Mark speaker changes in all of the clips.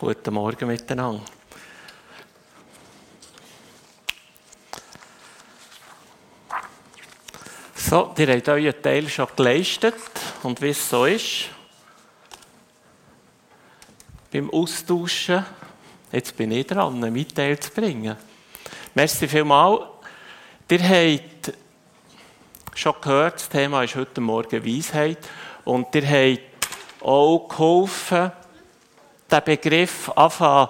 Speaker 1: Guten Morgen miteinander. So, ihr habt euren Teil schon geleistet und wie es so ist, beim Austauschen, jetzt bin ich dran, einen Teil zu bringen. Merci vielmals. Ihr habt schon gehört, das Thema ist heute Morgen Weisheit und ihr habt auch geholfen, den Begriff anfangen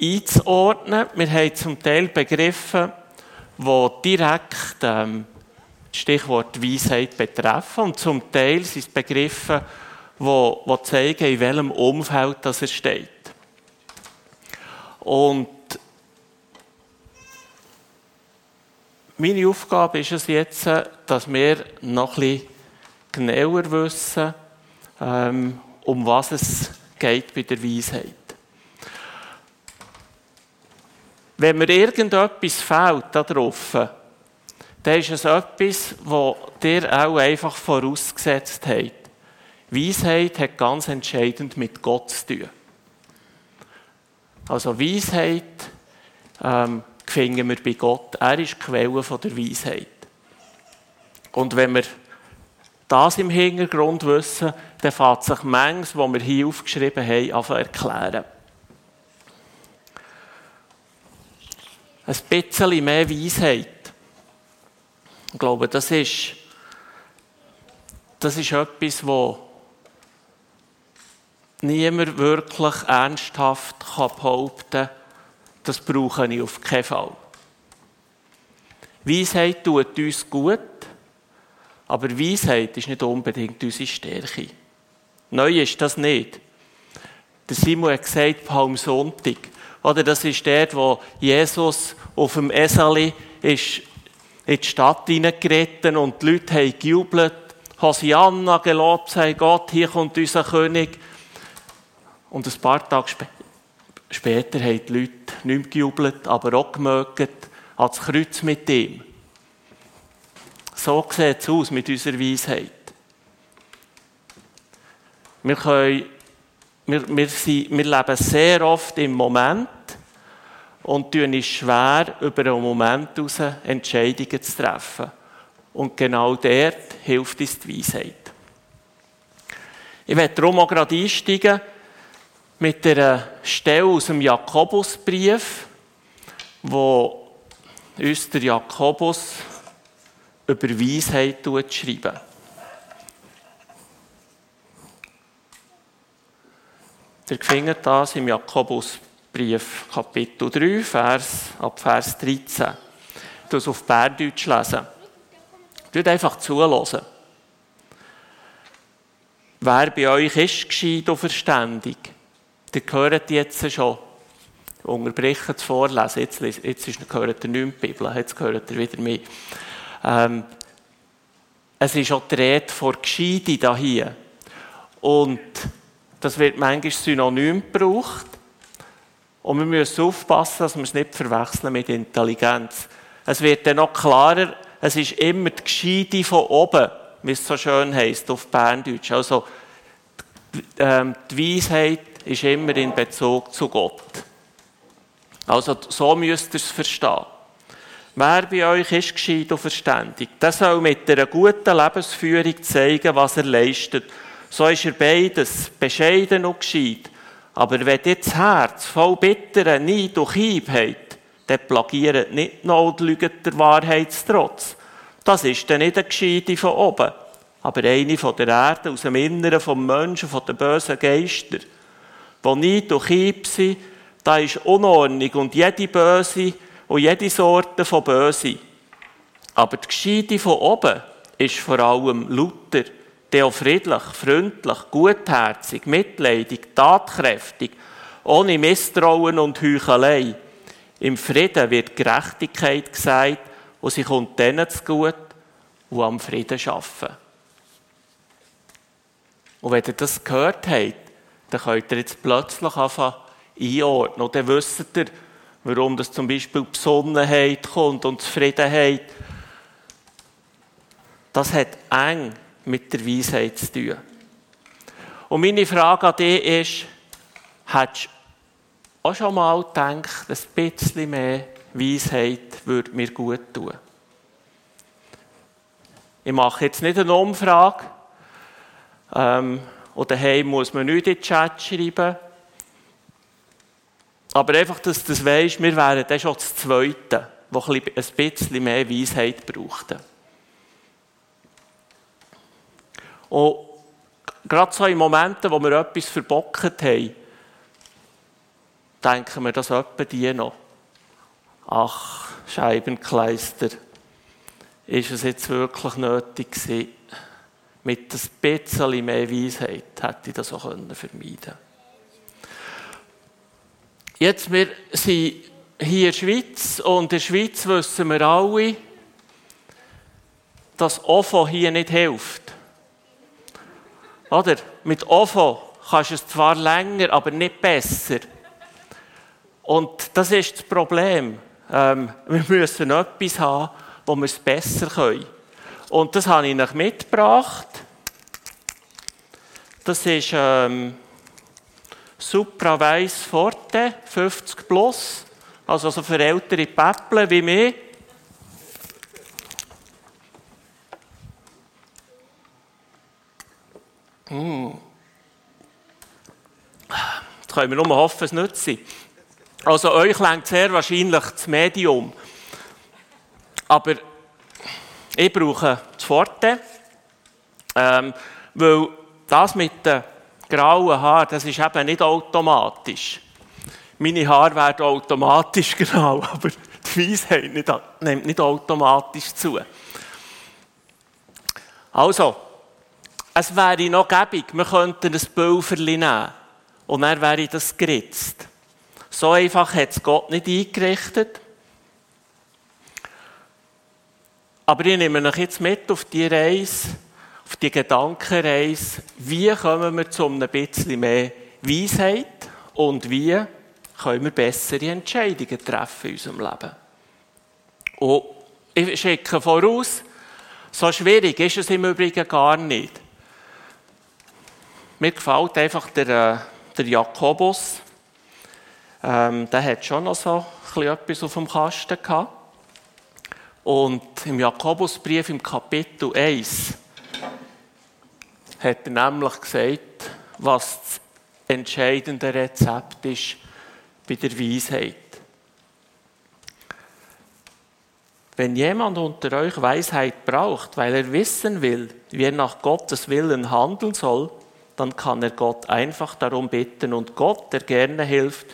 Speaker 1: einzuordnen. Wir haben zum Teil Begriffe, die direkt ähm, das Stichwort Weisheit betreffen und zum Teil sind es Begriffe, die, zeigen, in welchem Umfeld das er steht. Und meine Aufgabe ist es jetzt, dass wir noch bisschen genauer wissen, ähm, um was es geht bei der Weisheit. Wenn mir irgendetwas fehlt darauf, dann ist es etwas, das dir auch einfach vorausgesetzt hat. Weisheit hat ganz entscheidend mit Gott zu tun. Also Weisheit ähm, finden wir bei Gott. Er ist die Quelle der Weisheit. Und wenn wir das im Hintergrund wissen, dann fängt sich manches, was wir hier aufgeschrieben haben, an zu erklären. Ein bisschen mehr Weisheit. Ich glaube, das ist, das ist etwas, das niemand wirklich ernsthaft behaupten kann, das brauche ich auf keinen Fall. Weisheit tut uns gut, aber Weisheit ist nicht unbedingt unsere Stärke. Neu ist das nicht. Der Simon hat gesagt, Palmsonntag. Oder das ist der, wo Jesus auf dem Eseli ist in die Stadt hineingeritten und die Leute haben gejubelt. Hosianna gelobt sei Gott, hier kommt unser König. Und ein paar Tage sp später haben die Leute nicht mehr gejubelt, aber auch gemögt ans Kreuz mit ihm. So sieht es aus mit unserer Weisheit. Wir, können, wir, wir, sind, wir leben sehr oft im Moment und tun es schwer, über einen Moment heraus Entscheidungen zu treffen. Und genau dort hilft uns die Weisheit. Ich werde darum auch gerade einsteigen mit einer Stelle aus dem Jakobusbrief, wo uns der Jakobus über Weisheit schreiben. Ihr findet das im Jakobusbrief, Kapitel 3, Vers, ab Vers 13. Ich lese auf Bärdeutsch lesen. Tut einfach zuhören. Wer bei euch ist gescheit und verständig, der gehört jetzt schon. Unterbrechen das Vorlesen. Jetzt, jetzt gehört er nicht die Bibel, jetzt gehört er wieder mehr. Ähm, es ist auch die Rede von Gescheide hier. Und das wird manchmal synonym gebraucht. Und wir müssen aufpassen, dass wir es nicht verwechseln mit Intelligenz. Es wird dann noch klarer, es ist immer die Gescheide von oben, wie es so schön heisst auf Berndeutsch. Also, die, ähm, die Weisheit ist immer in Bezug zu Gott. Also, so müsst ihr es verstehen. Wer bei euch ist gescheit und verständig, der soll mit einer guten Lebensführung zeigen, was er leistet. So ist er beides, bescheiden und gescheit. Aber wenn ihr das Herz voll bitteren Neid und Hieb habt, dann plagiert nicht noch und lügt der Wahrheitstrotz. Das ist dann nicht eine Gescheite von oben, aber eine von der Erde, aus dem Inneren vom Menschen, von den bösen Geistern. Wo Neid und Hieb sind, da ist Unordnung und jede böse und jede Sorte von Böse. Aber die Gescheite von oben ist vor allem Luther, der friedlich, freundlich, gutherzig, mitleidig, tatkräftig, ohne Misstrauen und Heuchelei. Im Frieden wird Gerechtigkeit gesagt und sie kommt denen zu gut, die am Frieden arbeiten. Und wenn ihr das gehört habt, dann könnt ihr jetzt plötzlich anfangen einordnen. Und dann wisst ihr, warum das zum Beispiel Besonnenheit kommt und Zufriedenheit. Das hat eng mit der Weisheit zu tun. Und meine Frage an dich ist, hättest auch schon mal gedacht, ein bisschen mehr Weisheit würde mir gut tun. Ich mache jetzt nicht eine Umfrage. Ähm, oder daheim muss man nicht in den Chat schreiben. Aber einfach, dass du das weisst, wir wären dann schon das Zweite, das ein bisschen mehr Weisheit braucht. Und gerade so in Momenten, wo wir etwas verbockt haben, denken wir, dass etwa die noch. Ach, Scheibenkleister, ist es jetzt wirklich nötig gewesen? Mit ein bisschen mehr Weisheit hätte ich das auch vermeiden können. Jetzt, wir sind hier in der Schweiz und in der Schweiz wissen wir alle, dass OFO hier nicht hilft. Oder? Mit OFO kannst du es zwar länger, aber nicht besser. Und das ist das Problem. Ähm, wir müssen etwas haben, wo wir es besser können. Und das habe ich euch mitgebracht. Das ist ähm, Supra Weiss Forte 50 Plus. Also so für ältere Päppchen wie mich. Mm. Jetzt können wir nur hoffen, es nützt. Also euch lenkt sehr wahrscheinlich das Medium. Aber ich brauche das Forte, ähm, weil das mit den grauen Haaren, das ist eben nicht automatisch. Meine Haare werden automatisch grau, aber die Weisheit nicht, nimmt nicht automatisch zu. Also, es wäre noch gäbig, wir könnten ein Pulverli nehmen und dann wäre das geritzt. So einfach hat es Gott nicht eingerichtet. Aber ich nehme euch jetzt mit auf die Reise, auf die Gedankenreise, wie kommen wir zu einem bisschen mehr Weisheit und wie können wir bessere Entscheidungen treffen in unserem Leben. Und ich schicke voraus, so schwierig ist es im Übrigen gar nicht. Mir gefällt einfach der, äh, der Jakobus, ähm, der hat schon noch so etwas auf dem Kasten gehabt. Und im Jakobusbrief im Kapitel 1 hat er nämlich gesagt, was das entscheidende Rezept ist bei der Weisheit. Wenn jemand unter euch Weisheit braucht, weil er wissen will, wie er nach Gottes Willen handeln soll, dann kann er Gott einfach darum bitten und Gott, der gerne hilft,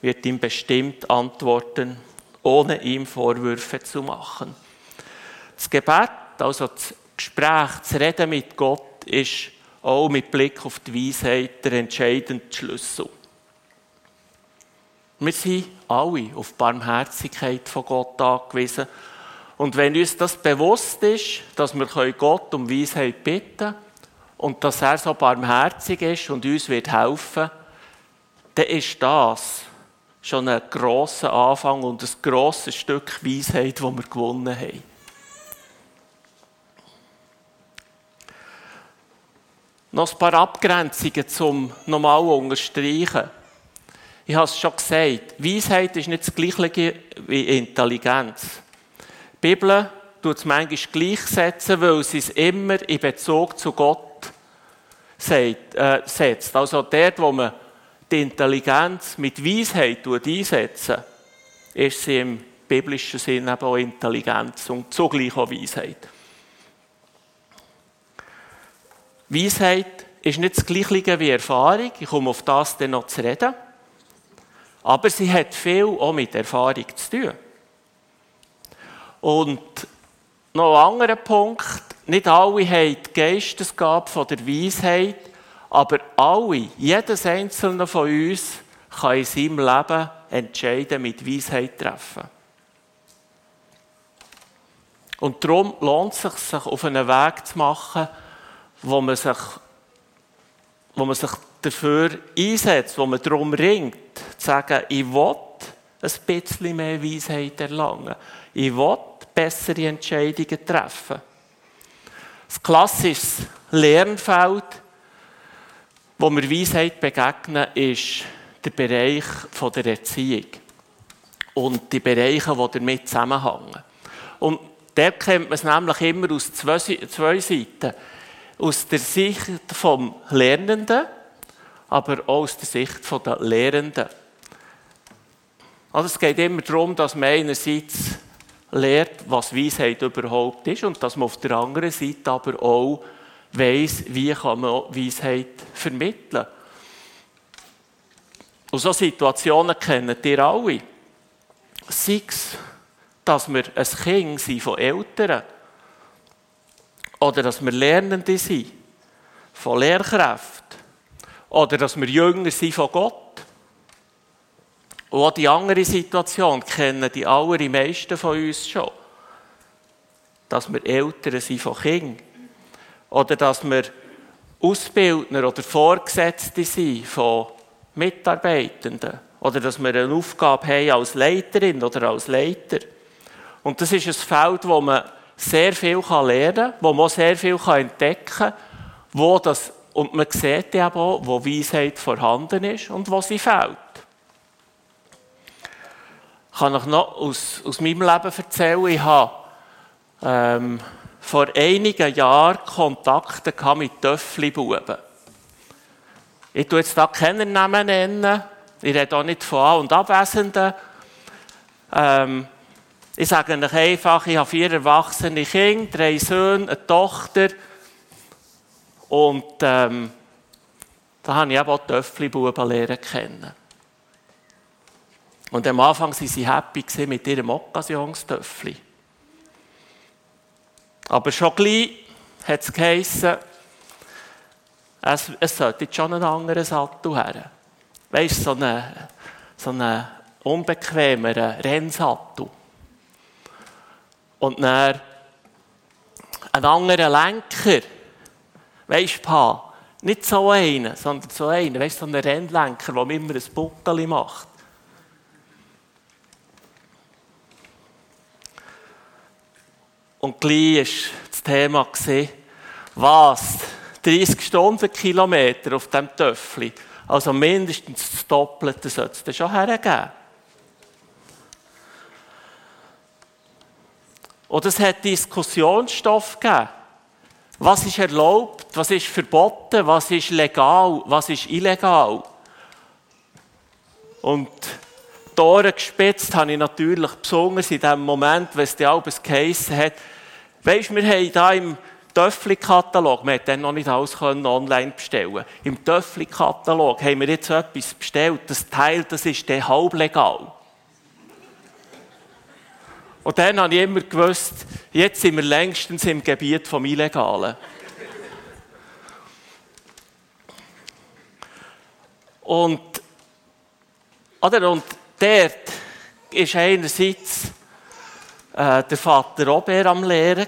Speaker 1: wird ihm bestimmt antworten, ohne ihm Vorwürfe zu machen. Das Gebet, also das Gespräch, das Reden mit Gott, ist auch mit Blick auf die Weisheit der entscheidende Schlüssel. Wir sind alle auf die Barmherzigkeit von Gott angewiesen. Und wenn uns das bewusst ist, dass wir Gott um Weisheit bitten können und dass er so barmherzig ist und uns wird helfen, dann ist das schon ein grosser Anfang und ein grosses Stück Weisheit, das wir gewonnen haben. Noch ein paar Abgrenzungen zum nochmal unterstreichen. Ich habe es schon gesagt, Weisheit ist nicht das Gleiche wie Intelligenz. Die Bibel tut es manchmal gleichsetzen, weil sie es immer in Bezug zu Gott äh, setzt. Also dort, wo man die Intelligenz mit Weisheit einsetzen, ist sie im biblischen Sinne eben auch Intelligenz und zugleich auch Weisheit. Weisheit ist nicht das Gleiche wie Erfahrung. Ich komme auf das dann noch zu reden. Aber sie hat viel auch mit Erfahrung zu tun. Und noch ein anderer Punkt. Nicht alle haben die Geistesgabe von der Weisheit, aber alle, jedes einzelne von uns kann in seinem Leben entscheiden, mit Weisheit treffen. Und darum lohnt es sich, sich auf einen Weg zu machen, wo man sich, wo man sich dafür einsetzt, wo man darum ringt, zu sagen, ich will ein bisschen mehr Weisheit erlangen. Ich will bessere Entscheidungen treffen. Das klassische Lernfeld wo wir Weisheit begegnen, ist der Bereich der Erziehung und die Bereiche, die damit zusammenhängen. Und der kennt man es nämlich immer aus zwei, zwei Seiten. Aus der Sicht vom Lernenden, aber auch aus der Sicht der Lehrenden. Also es geht immer darum, dass man einerseits lehrt, was Weisheit überhaupt ist und dass man auf der anderen Seite aber auch weiss, wie kann man Weisheit vermitteln. Und solche Situationen kennen ihr alle. Sei es, dass wir ein Kind sind von Eltern oder dass wir Lernende sind von Lehrkräften oder dass wir Jünger sind von Gott. Und auch die andere Situation kennen die allermeisten von uns schon. Dass wir Eltern sind von Kindern. Oder dass wir Ausbildner oder Vorgesetzte sind von Mitarbeitenden. Oder dass wir eine Aufgabe haben als Leiterin oder als Leiter. Und das ist ein Feld, wo man sehr viel lernen kann, wo man sehr viel entdecken kann, wo das, und man sieht eben auch, wo Weisheit vorhanden ist und wo sie fehlt. Ich kann euch noch aus, aus meinem Leben erzählen, ich habe ähm, vor einigen Jahren Kontakte mit Töffli-Buben. Ich tue jetzt da keinen Namen nennen. Ich rede auch nicht von An- und Abwesenden. Ähm, ich sage euch einfach, ich habe vier erwachsene Kinder, drei Söhne, eine Tochter. Und ähm, da habe ich eben auch Töffli-Buben lernen kennen. Und am Anfang waren sie happy mit ihrem Occasionstöffli. Aber schon gleich hat es geheissen, es, es sollte schon einen anderen Sattel her. Weißt du, so einen, so einen Rennsattel. Und dann einen anderen Lenker. Weißt du, nicht so einen, sondern so einen, weißt du, so einen Rennlenker, der immer ein Buckel macht. Und gleich war das Thema, was? 30 Stundenkilometer auf diesem Töffel. Also mindestens das Doppelte sollte es schon hergeben. Und es hat Diskussionsstoff gegeben. Was ist erlaubt, was ist verboten, was ist legal, was ist illegal. Und die Ohren gespitzt habe ich natürlich besonders in dem Moment, wenn es die alles geheissen hat. Weisst, wir haben hier im Töffli-Katalog, wir dann noch nicht alles online bestellen Im Töffli-Katalog haben wir jetzt etwas bestellt, das Teil, das ist dann halblegal. Und dann habe ich immer gewusst, jetzt sind wir längstens im Gebiet vom Illegalen. Und, oder, und dort ist einerseits äh, der Vater Robert am Lehren.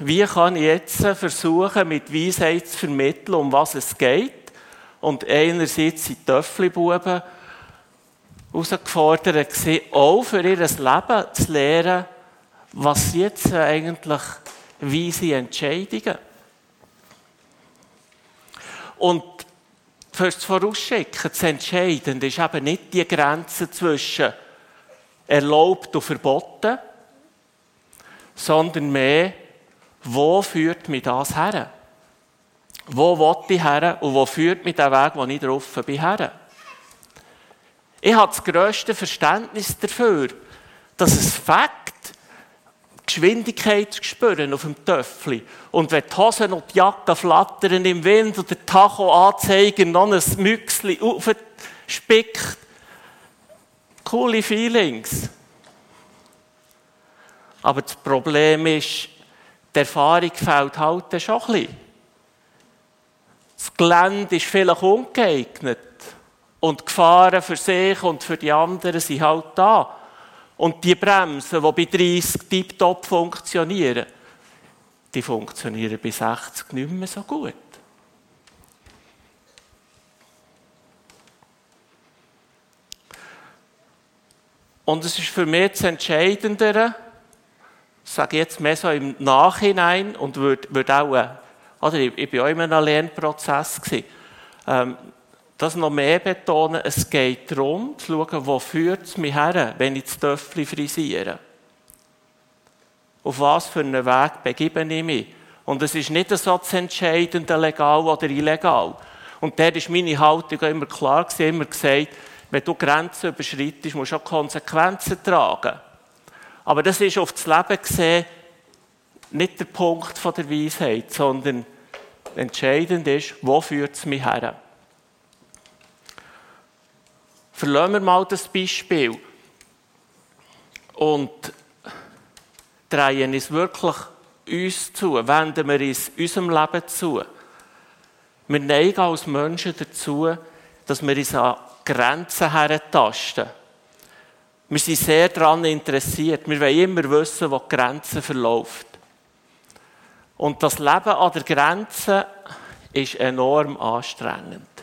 Speaker 1: Wie kann ich jetzt versuchen, mit Weisheit zu vermitteln, um was es geht? Und einerseits sind die Töfflibuben herausgefordert auch für ihr Leben zu lehren, was jetzt eigentlich weise Entscheidungen. Und fürs Vorausschicken, das Entscheidende ist eben nicht die Grenze zwischen erlaubt und verboten, sondern mehr, wo führt mich das her? Wo will ich her und wo führt mich der Weg, wo ich drauf bin, her? Ich habe das grösste Verständnis dafür, dass es Fakt Geschwindigkeit spüren auf dem Töffel. Und wenn die Hosen und die Jacke flattern im Wind und der Tacho anzeigen, noch ein Müchsli aufspickt, coole Feelings. Aber das Problem ist, die Erfahrung fehlt halt schon ein. Das Gelände ist vielleicht ungeeignet. Und die Gefahren für sich und für die anderen sind halt da. Und die Bremsen, die bei 30 tiptop funktionieren, die funktionieren bei 60 nicht mehr so gut. Und es ist für mich das Entscheidendere, sage ich jetzt mehr so im Nachhinein und würde, würde auch, oder ich, ich bin auch in einem Lernprozess gewesen. Ähm, das noch mehr betonen, es geht darum, zu schauen, wo führt es mich her, wenn ich das Töffel frisiere. Auf was für einen Weg begebe ich mich? Und es ist nicht so das Entscheidende, legal oder illegal. Und der ist meine Haltung immer klar gewesen, immer gesagt, wenn du Grenzen überschreitest, musst du auch Konsequenzen tragen. Aber das ist auf das Leben gesehen nicht der Punkt der Weisheit, sondern entscheidend ist, wo führt es mich her? Verlassen wir mal das Beispiel und drehen es wirklich uns zu, wenden wir es unserem Leben zu. Wir neigen als Menschen dazu, dass wir uns an Grenzen herentasten. Wir sind sehr daran interessiert. Wir wollen immer wissen, wo die Grenze verläuft. Und das Leben an der Grenze ist enorm anstrengend.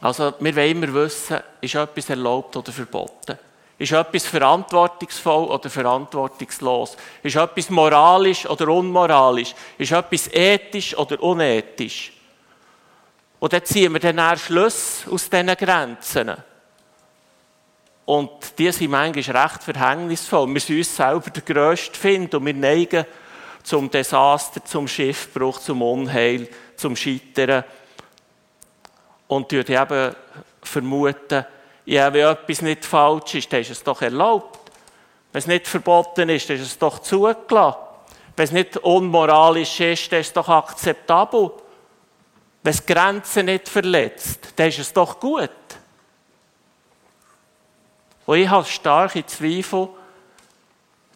Speaker 1: Also, wir wollen immer wissen, ist etwas erlaubt oder verboten? Ist etwas verantwortungsvoll oder verantwortungslos? Ist etwas moralisch oder unmoralisch? Ist etwas ethisch oder unethisch? Und dann ziehen wir dann Schluss aus diesen Grenzen. Und die sind manchmal recht verhängnisvoll. Wir sind uns selber der Größte finden und wir neigen zum Desaster, zum Schiffbruch, zum Unheil, zum Scheitern und eben vermuten, ja, wenn etwas nicht falsch ist, dann ist es doch erlaubt. Wenn es nicht verboten ist, dann ist es doch zugelassen. Wenn es nicht unmoralisch ist, dann ist es doch akzeptabel. Wenn es Grenzen nicht verletzt, dann ist es doch gut. Und ich habe starke Zweifel,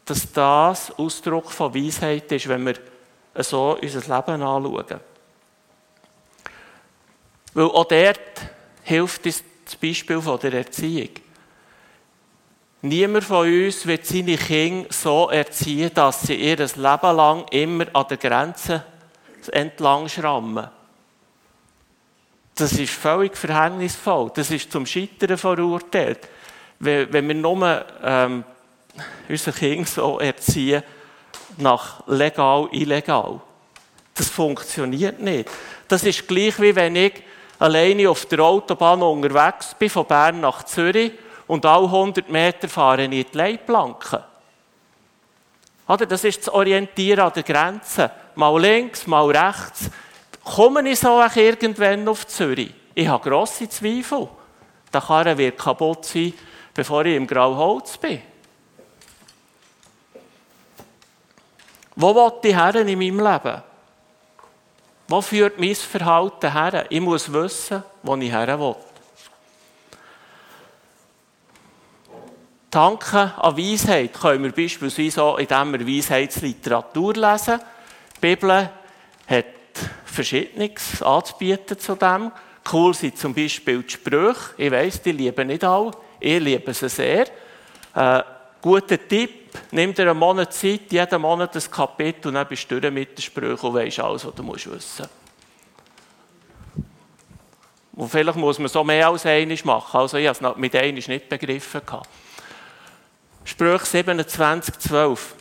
Speaker 1: dass das Ausdruck von Weisheit ist, wenn wir so unser Leben anschauen. Weil auch dort hilft uns das Beispiel von der Erziehung. Niemand von uns wird seine Kinder so erziehen, dass sie ihr Leben lang immer an der Grenze entlang schrammen. Das ist völlig verhängnisvoll. Das ist zum Scheitern verurteilt. Wenn wir nur ähm, unsere Kinder so erziehen, nach legal, illegal. Das funktioniert nicht. Das ist gleich wie wenn ich alleine auf der Autobahn unterwegs bin, von Bern nach Zürich, und alle 100 Meter fahre ich in die Leitplanke. Oder? Das ist das Orientieren an der Grenze. Mal links, mal rechts. Komme ich so auch irgendwann auf Zürich? Ich habe grosse Zweifel. Der Karren wird kaputt sein, bevor ich im Grauholz bin. Wo will ich her in meinem Leben? Wo führt mein Verhalten her? Ich muss wissen, wo ich her will. Danke an Weisheit können wir beispielsweise auch, indem wir Weisheitsliteratur lesen. Die Bibel hat Verschiedenes anzubieten zu dem. Cool sind zum Beispiel die Sprüche. Ich weiss, die lieben nicht alle. Ich liebe sie sehr. Äh, guter Tipp nimm dir einen Monat Zeit, jeden Monat ein Kapitel und dann bist du durch mit den Sprüchen und weisst alles, was du musst wissen Und vielleicht muss man so mehr als eines machen. Also ich habe es mit eines nicht begriffen. Sprüche 27, 12.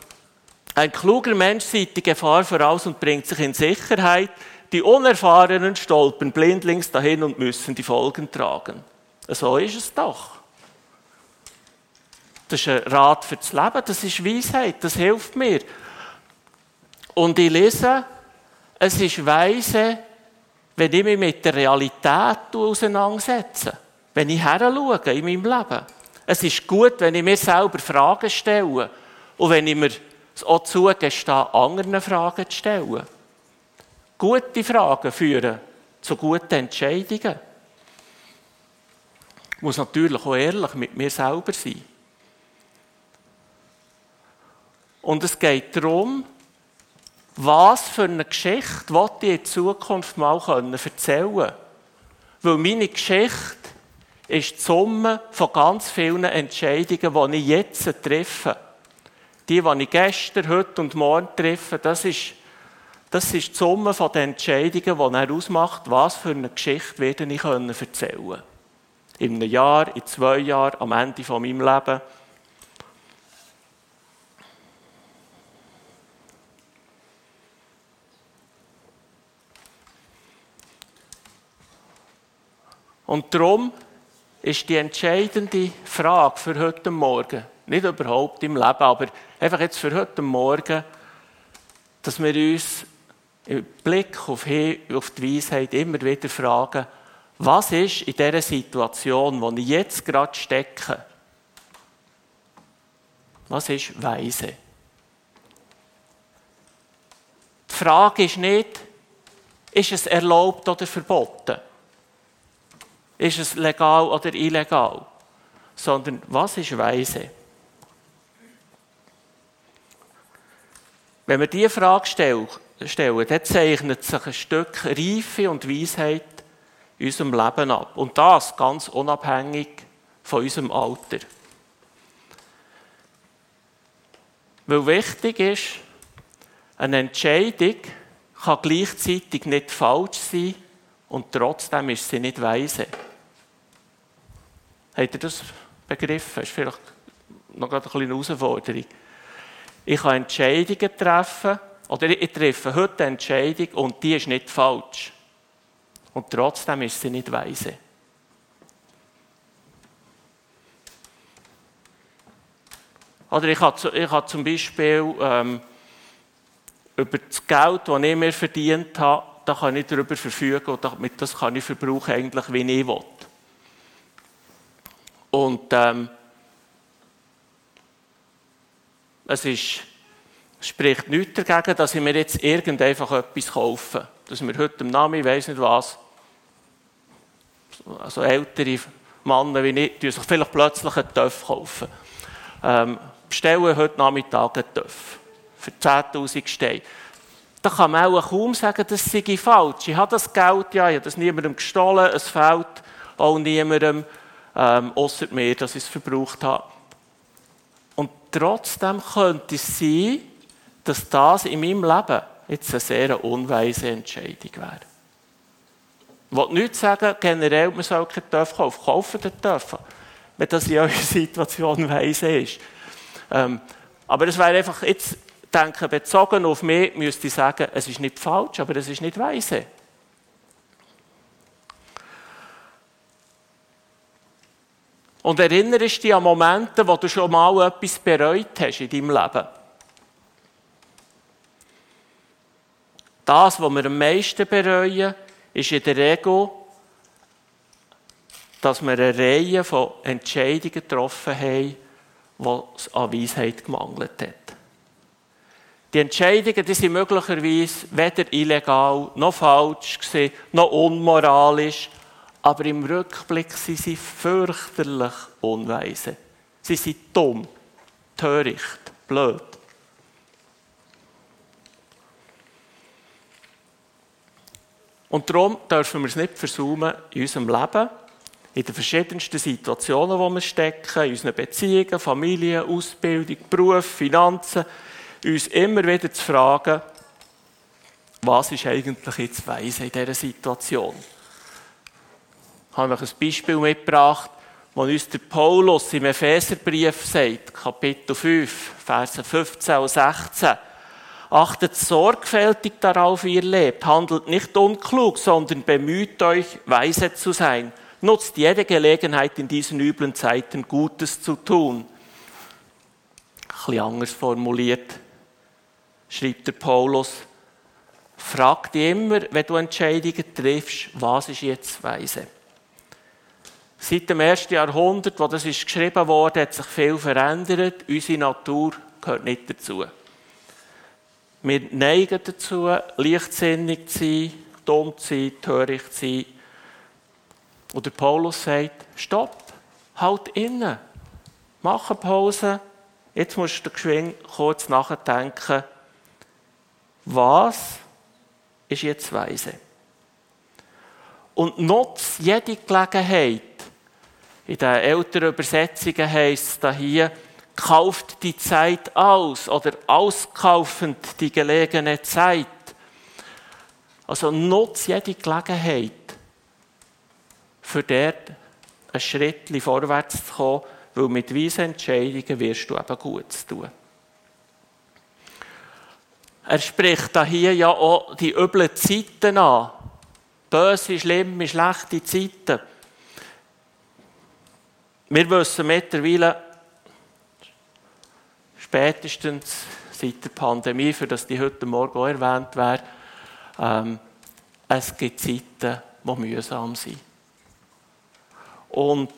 Speaker 1: Ein kluger Mensch sieht die Gefahr voraus und bringt sich in Sicherheit. Die Unerfahrenen stolpern blindlings dahin und müssen die Folgen tragen. So ist es doch. Das ist ein Rat für das Leben, das ist Weisheit, das hilft mir. Und ich lese, es ist weise, wenn ich mich mit der Realität auseinandersetze. Wenn ich heranschaue in meinem Leben. Es ist gut, wenn ich mir selber Fragen stelle. Und wenn ich mir auch zugestehe, anderen Fragen zu stellen. Gute Fragen führen zu guten Entscheidungen. Ich muss natürlich auch ehrlich mit mir selber sein. Und es geht darum, was für eine Geschichte ich in Zukunft mal erzählen können. Weil meine Geschichte ist die Summe von ganz vielen Entscheidungen, die ich jetzt treffe. Die, die ich gestern, heute und morgen treffe, das ist, das ist die Summe von den Entscheidungen, die er ausmacht, was für eine Geschichte werde ich erzählen können. In einem Jahr, in zwei Jahren, am Ende von meinem Leben. Und darum ist die entscheidende Frage für heute Morgen, nicht überhaupt im Leben, aber einfach jetzt für heute Morgen, dass wir uns im Blick auf die Weisheit immer wieder fragen, was ist in dieser Situation, wo ich jetzt gerade stecke, was ist Weise? Die Frage ist nicht, ist es erlaubt oder verboten? Ist es legal oder illegal? Sondern was ist Weise? Wenn wir diese Frage stellen, dann zeichnet sich ein Stück Reife und Weisheit in unserem Leben ab. Und das ganz unabhängig von unserem Alter. Weil wichtig ist, eine Entscheidung kann gleichzeitig nicht falsch sein und trotzdem ist sie nicht weise. Habt ihr das begriffen? Das ist vielleicht noch eine kleine Herausforderung. Ich kann Entscheidungen treffen, oder ich treffe heute eine Entscheidung und die ist nicht falsch. Und trotzdem ist sie nicht weise. Oder ich habe, ich habe zum Beispiel ähm, über das Geld, das ich mir verdient habe, da kann ich darüber verfügen und damit das kann ich verbrauchen, eigentlich, wie ich will. Und ähm, es ist, spricht nichts dagegen, dass ich mir jetzt irgendetwas etwas kaufe. Dass mir heute am Namen, ich weiß nicht was, also ältere Männer wie ich, die sich vielleicht plötzlich einen Töpf kaufen. Ähm, bestellen heute Nachmittag einen Töpf für 10'000 Steine. Da kann man auch kaum sagen, das sei falsch. Ich habe das Geld, ja, ich habe das niemandem gestohlen, es fehlt auch niemandem, ähm, außer mir, dass ich es verbraucht habe. Und trotzdem könnte es sein, dass das in meinem Leben jetzt eine sehr unweise Entscheidung wäre. Ich will nicht sagen, generell, man soll keinen Töpfe kaufen. Kaufen den Töpfe, wenn das in eurer Situation weise ist. Ähm, aber es wäre einfach, jetzt denke bezogen auf mich, müsste ich sagen, es ist nicht falsch, aber es ist nicht weise. Und erinnerst dich an Momente, wo du schon mal etwas bereut hast in deinem Leben. Das, was wir am meisten bereuen, ist in der Regel, dass wir eine Reihe von Entscheidungen getroffen haben, wo es an Weisheit gemangelt hat. Die Entscheidungen die sind möglicherweise weder illegal, noch falsch gewesen, noch unmoralisch, aber im Rückblick sind sie fürchterlich unweise. Sie sind dumm, töricht, blöd. Und darum dürfen wir es nicht versuchen in unserem Leben, in den verschiedensten Situationen, wo wir stecken, in unseren Beziehungen, Familie, Ausbildung, Beruf, Finanzen, uns immer wieder zu fragen, was ist eigentlich jetzt weise in dieser Situation? Ich habe euch ein Beispiel mitgebracht, wo uns der Paulus im Epheserbrief sagt, Kapitel 5, Verse 15 und 16. Achtet sorgfältig darauf, wie ihr lebt. Handelt nicht unklug, sondern bemüht euch, weise zu sein – nutzt jede Gelegenheit in diesen üblen Zeiten Gutes zu tun. Ein bisschen anders formuliert, schreibt der Paulus, frag dich immer, wenn du Entscheidungen triffst, was ist jetzt weise? Seit dem ersten Jahrhundert, wo das ist geschrieben wurde, hat sich viel verändert. Unsere Natur gehört nicht dazu. Wir neigen dazu, leichtsinnig zu sein, dumm zu sein, töricht zu sein, und der Paulus sagt, stopp, halt inne, mach eine Pause, jetzt musst du geschwind kurz nachdenken, was ist jetzt weise? Und nutze jede Gelegenheit. In den älteren Übersetzungen heisst es hier, kauft die Zeit aus oder auskaufend die gelegene Zeit. Also nutze jede Gelegenheit für dort einen Schritt vorwärts zu kommen, weil mit weisen Entscheidungen wirst du eben Gutes tun. Er spricht da hier ja auch die üblen Zeiten an. Böse, schlimme, schlechte Zeiten. Wir wissen mittlerweile, spätestens seit der Pandemie, für das die heute Morgen auch erwähnt wäre, ähm, es gibt Zeiten, die mühsam sind. Und,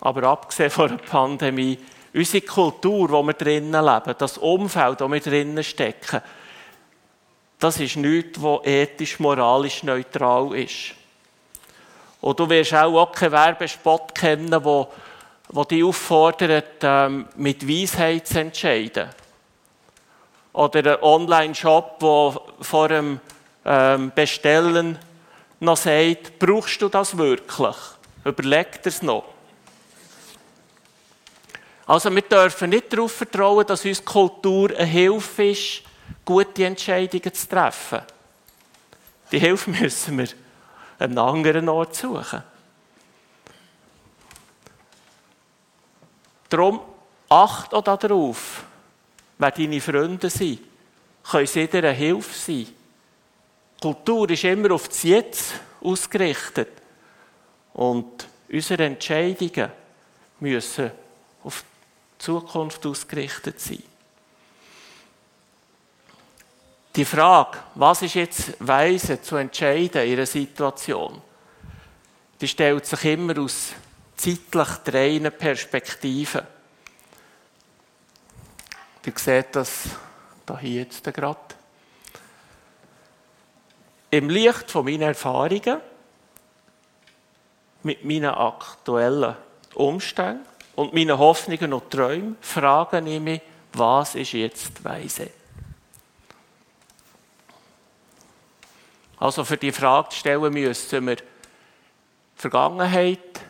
Speaker 1: aber abgesehen von der Pandemie, unsere Kultur, wo wir drinnen leben, das Umfeld, wo wir drinnen stecken, das ist nichts, was ethisch, moralisch neutral ist. Und du wirst auch, auch keinen Werbespot kennen, wo, wo dich auffordert, ähm, mit Weisheit zu entscheiden. Oder einen Online-Shop, der vor dem ähm, Bestellen noch sagt, brauchst du das wirklich? Überleg dir es noch. Also wir dürfen nicht darauf vertrauen, dass uns Kultur eine Hilfe ist, gute Entscheidungen zu treffen. Die Hilfe müssen wir einen anderen Ort suchen. Darum acht auch darauf, wer deine Freunde sind. Können sie dir eine Hilfe sein? Kultur ist immer auf das Jetzt ausgerichtet. Und unsere Entscheidungen müssen Zukunft ausgerichtet sein. Die Frage, was ist jetzt weise zu entscheiden in einer Situation, die stellt sich immer aus zeitlich drei Perspektiven. Ihr seht das da hier jetzt gerade. Im Licht von meinen Erfahrungen, mit meinen aktuellen Umständen und meinen Hoffnungen und Träumen, frage ich mich, was ist jetzt weise? Also für die Frage zu stellen, müssen wir Vergangenheit,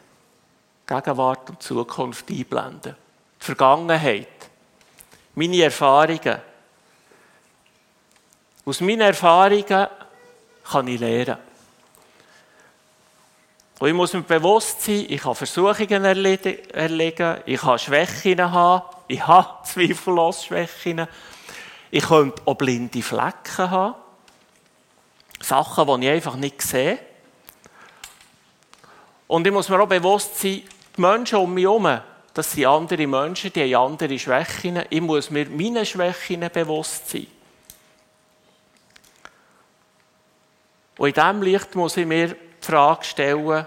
Speaker 1: Gegenwart und Zukunft einblenden. Die Vergangenheit, meine Erfahrungen. Aus meinen Erfahrungen kann ich lernen. Und ich muss mir bewusst sein, ich kann Versuchungen erlegen, ich kann Schwächen haben, ich habe zweifellos Schwächen. Ich könnte auch blinde Flecken haben. Sachen, die ich einfach nicht sehe. Und ich muss mir auch bewusst sein, die Menschen um mich herum, das sind andere Menschen, die haben andere Schwächen. Ich muss mir meine Schwächen bewusst sein. Und in diesem Licht muss ich mir die Frage stellen,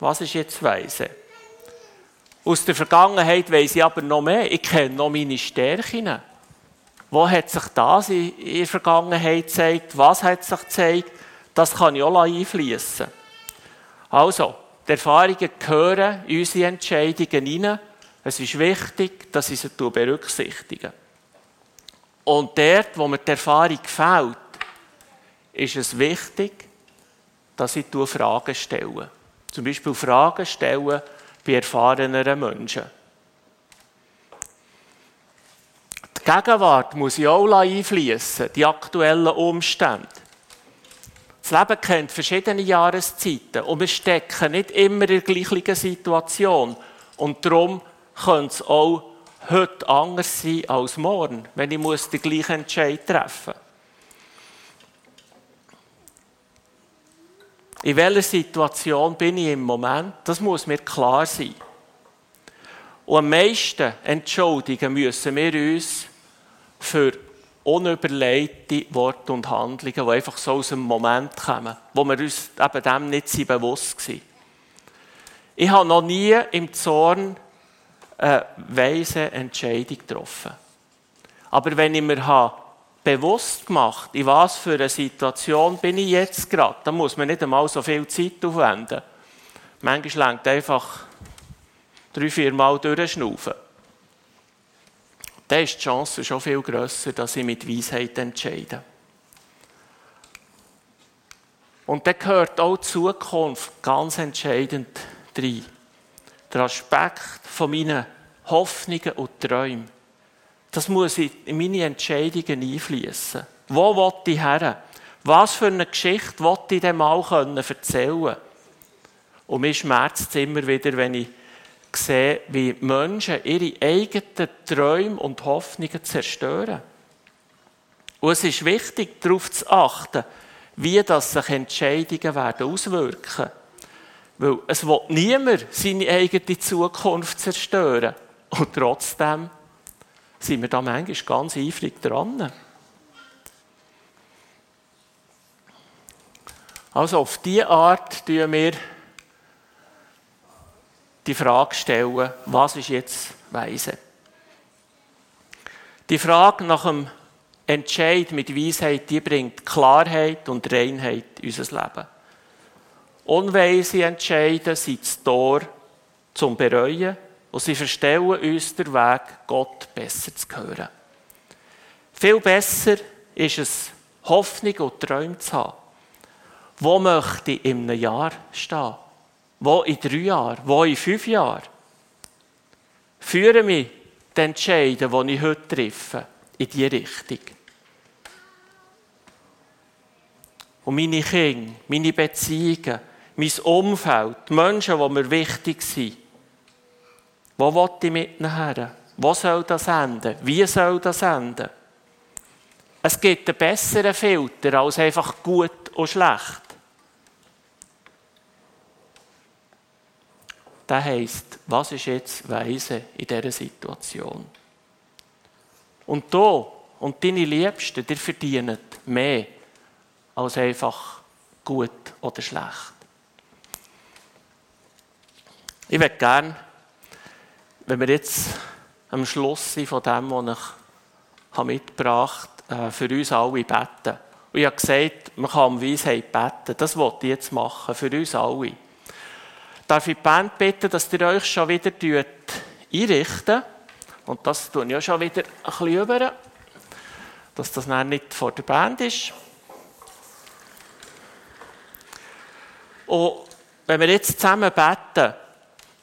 Speaker 1: was ist jetzt Weise? Aus der Vergangenheit weiß ich aber noch mehr. Ich kenne noch meine Stärken. Wo hat sich das in der Vergangenheit gezeigt? Was hat sich gezeigt? Das kann ich auch einfließen. Also, die Erfahrungen gehören in unsere Entscheidungen hinein. Es ist wichtig, dass ich sie berücksichtigen. Und dort, wo mir die Erfahrung fehlt, ist es wichtig, dass ich Fragen stelle. Zum Beispiel Fragen stellen bei erfahreneren Menschen. Die Gegenwart muss ja auch einfließen, die aktuellen Umstände. Das Leben kennt verschiedene Jahreszeiten und wir stecken nicht immer in der gleichen Situation. Und darum könnte es auch heute anders sein als morgen, wenn ich den gleichen Entscheid treffen muss. In welcher Situation bin ich im Moment? Das muss mir klar sein. Und am meisten entschuldigen müssen wir uns für unüberlegte Worte und Handlungen, die einfach so aus dem Moment kommen, wo wir uns eben dem nicht bewusst waren. Ich habe noch nie im Zorn eine weise Entscheidung getroffen. Aber wenn ich mir bewusst gemacht in was für einer Situation bin ich jetzt gerade, dann muss man nicht einmal so viel Zeit aufwenden. Manchmal längt einfach drei, vier Mal durchschnaufen dann ist die Chance schon viel grösser, dass ich mit Weisheit entscheide. Und dann gehört auch die Zukunft ganz entscheidend rein. Der Aspekt von meinen Hoffnungen und Träumen. Das muss in meine Entscheidungen einfließen. Wo will ich her? Was für eine Geschichte will ich dem mal erzählen können? Und mir schmerzt es immer wieder, wenn ich sehen, wie Menschen ihre eigenen Träume und Hoffnungen zerstören. Und es ist wichtig, darauf zu achten, wie das sich Entscheidungen werden auswirken. Weil es will niemand seine eigene Zukunft zerstören. Und trotzdem sind wir da manchmal ganz eifrig dran. Also auf diese Art tun wir die Frage stellen, was ist jetzt Weise? Die Frage nach dem Entscheid mit Weisheit, die bringt Klarheit und Reinheit in unser Leben. Unweise Entscheiden sind das Tor zum Bereuen und sie verstellen uns den Weg, Gott besser zu hören. Viel besser ist es, Hoffnung und Träume zu haben. Wo möchte ich in einem Jahr stehen? Wo in drei Jahren? Wo in fünf Jahren? Führe mich die Entscheidungen, die ich heute treffe, in diese Richtung. Und meine Kinder, meine Beziehungen, mein Umfeld, die Menschen, die mir wichtig sind, wo will ich mit nachher? Wo soll das enden? Wie soll das enden? Es gibt einen besseren Filter als einfach gut und schlecht. Der heisst, was ist jetzt Weise in dieser Situation? Und du und deine Liebsten, die verdienen mehr als einfach gut oder schlecht. Ich würde gerne, wenn wir jetzt am Schluss sind von dem, was ich mitgebracht habe, äh, für uns alle beten. Und ich habe gesagt, man kann um Weisheit beten. Das wollte ich jetzt machen, für uns alle. Darf ich die Band bitten, dass ihr euch schon wieder einrichten Und das tue ich ja schon wieder ein bisschen über, dass das nicht vor der Band ist. Und wenn wir jetzt zusammen beten,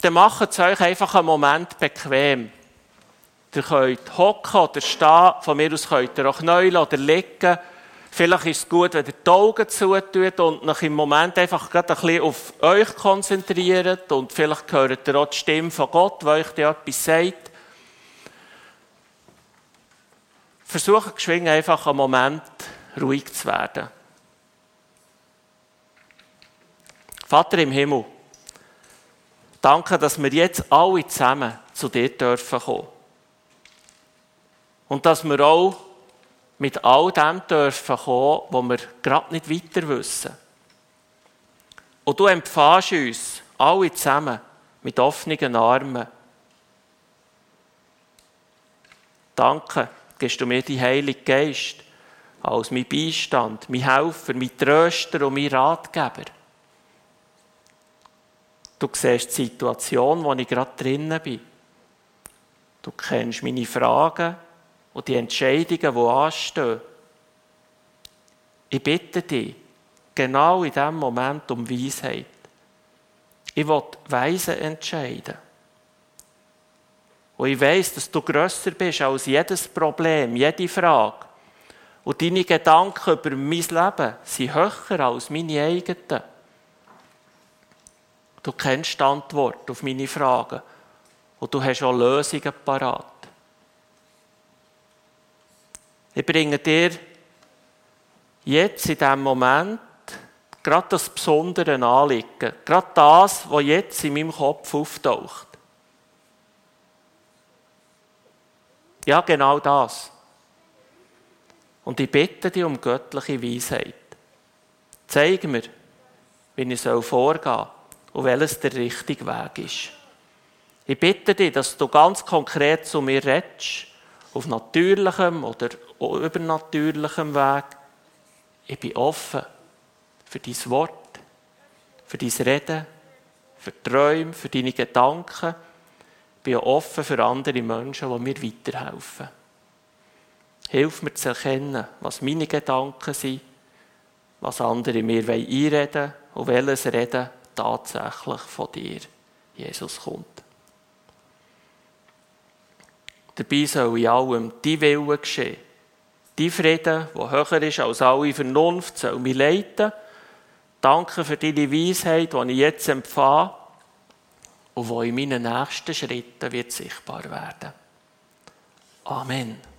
Speaker 1: dann macht es euch einfach einen Moment bequem. Ihr könnt hocken oder stehen, von mir aus könnt ihr auch knäulen oder liegen. Vielleicht ist es gut, wenn ihr die Augen zutut und euch im Moment einfach gerade ein bisschen auf euch konzentriert und vielleicht hört ihr auch die Stimme von Gott, die euch da etwas sagt. Versucht geschwind einfach einen Moment ruhig zu werden. Vater im Himmel, danke, dass wir jetzt alle zusammen zu dir dürfen kommen. Und dass wir auch mit all dem dürfen kommen, was wir gerade nicht weiter wissen. Und du empfahst uns alle zusammen mit offenen Armen. Danke, gibst du mir die Heilige Geist als mein Beistand, mein Helfer, mein Tröster und mein Ratgeber. Du siehst die Situation, wo ich gerade drinnen bin. Du kennst meine Fragen und die Entscheidungen, die anstehen. Ich bitte dich, genau in diesem Moment um Weisheit. Ich will weise entscheiden. Und ich weiß, dass du grösser bist als jedes Problem, jede Frage. Und deine Gedanken über mein Leben sind höher als meine eigenen. Du kennst die Antwort auf meine Fragen und du hast auch Lösungen parat. Ich bringe dir jetzt in diesem Moment gerade das besondere Anliegen, gerade das, was jetzt in meinem Kopf auftaucht. Ja, genau das. Und ich bitte dich um göttliche Weisheit. Zeig mir, wie ich vorgehen soll und welches der richtige Weg ist. Ich bitte dich, dass du ganz konkret zu mir redest, auf natürlichem oder übernatürlichem Weg. Ich bin offen für dein Wort, für dein Reden, für Träume, für deine Gedanken. Ich bin offen für andere Menschen, die mir weiterhelfen. Hilf mir zu erkennen, was meine Gedanken sind, was andere mir einreden wollen und welches Reden tatsächlich von dir, Jesus, kommt. Dabei soll in allem die Wille geschehen. Die Frieden, der höher ist als alle Vernunft, soll mich leiten. Danke für deine Weisheit, die ich jetzt empfange und die in meinen nächsten Schritten wird sichtbar werden. Amen.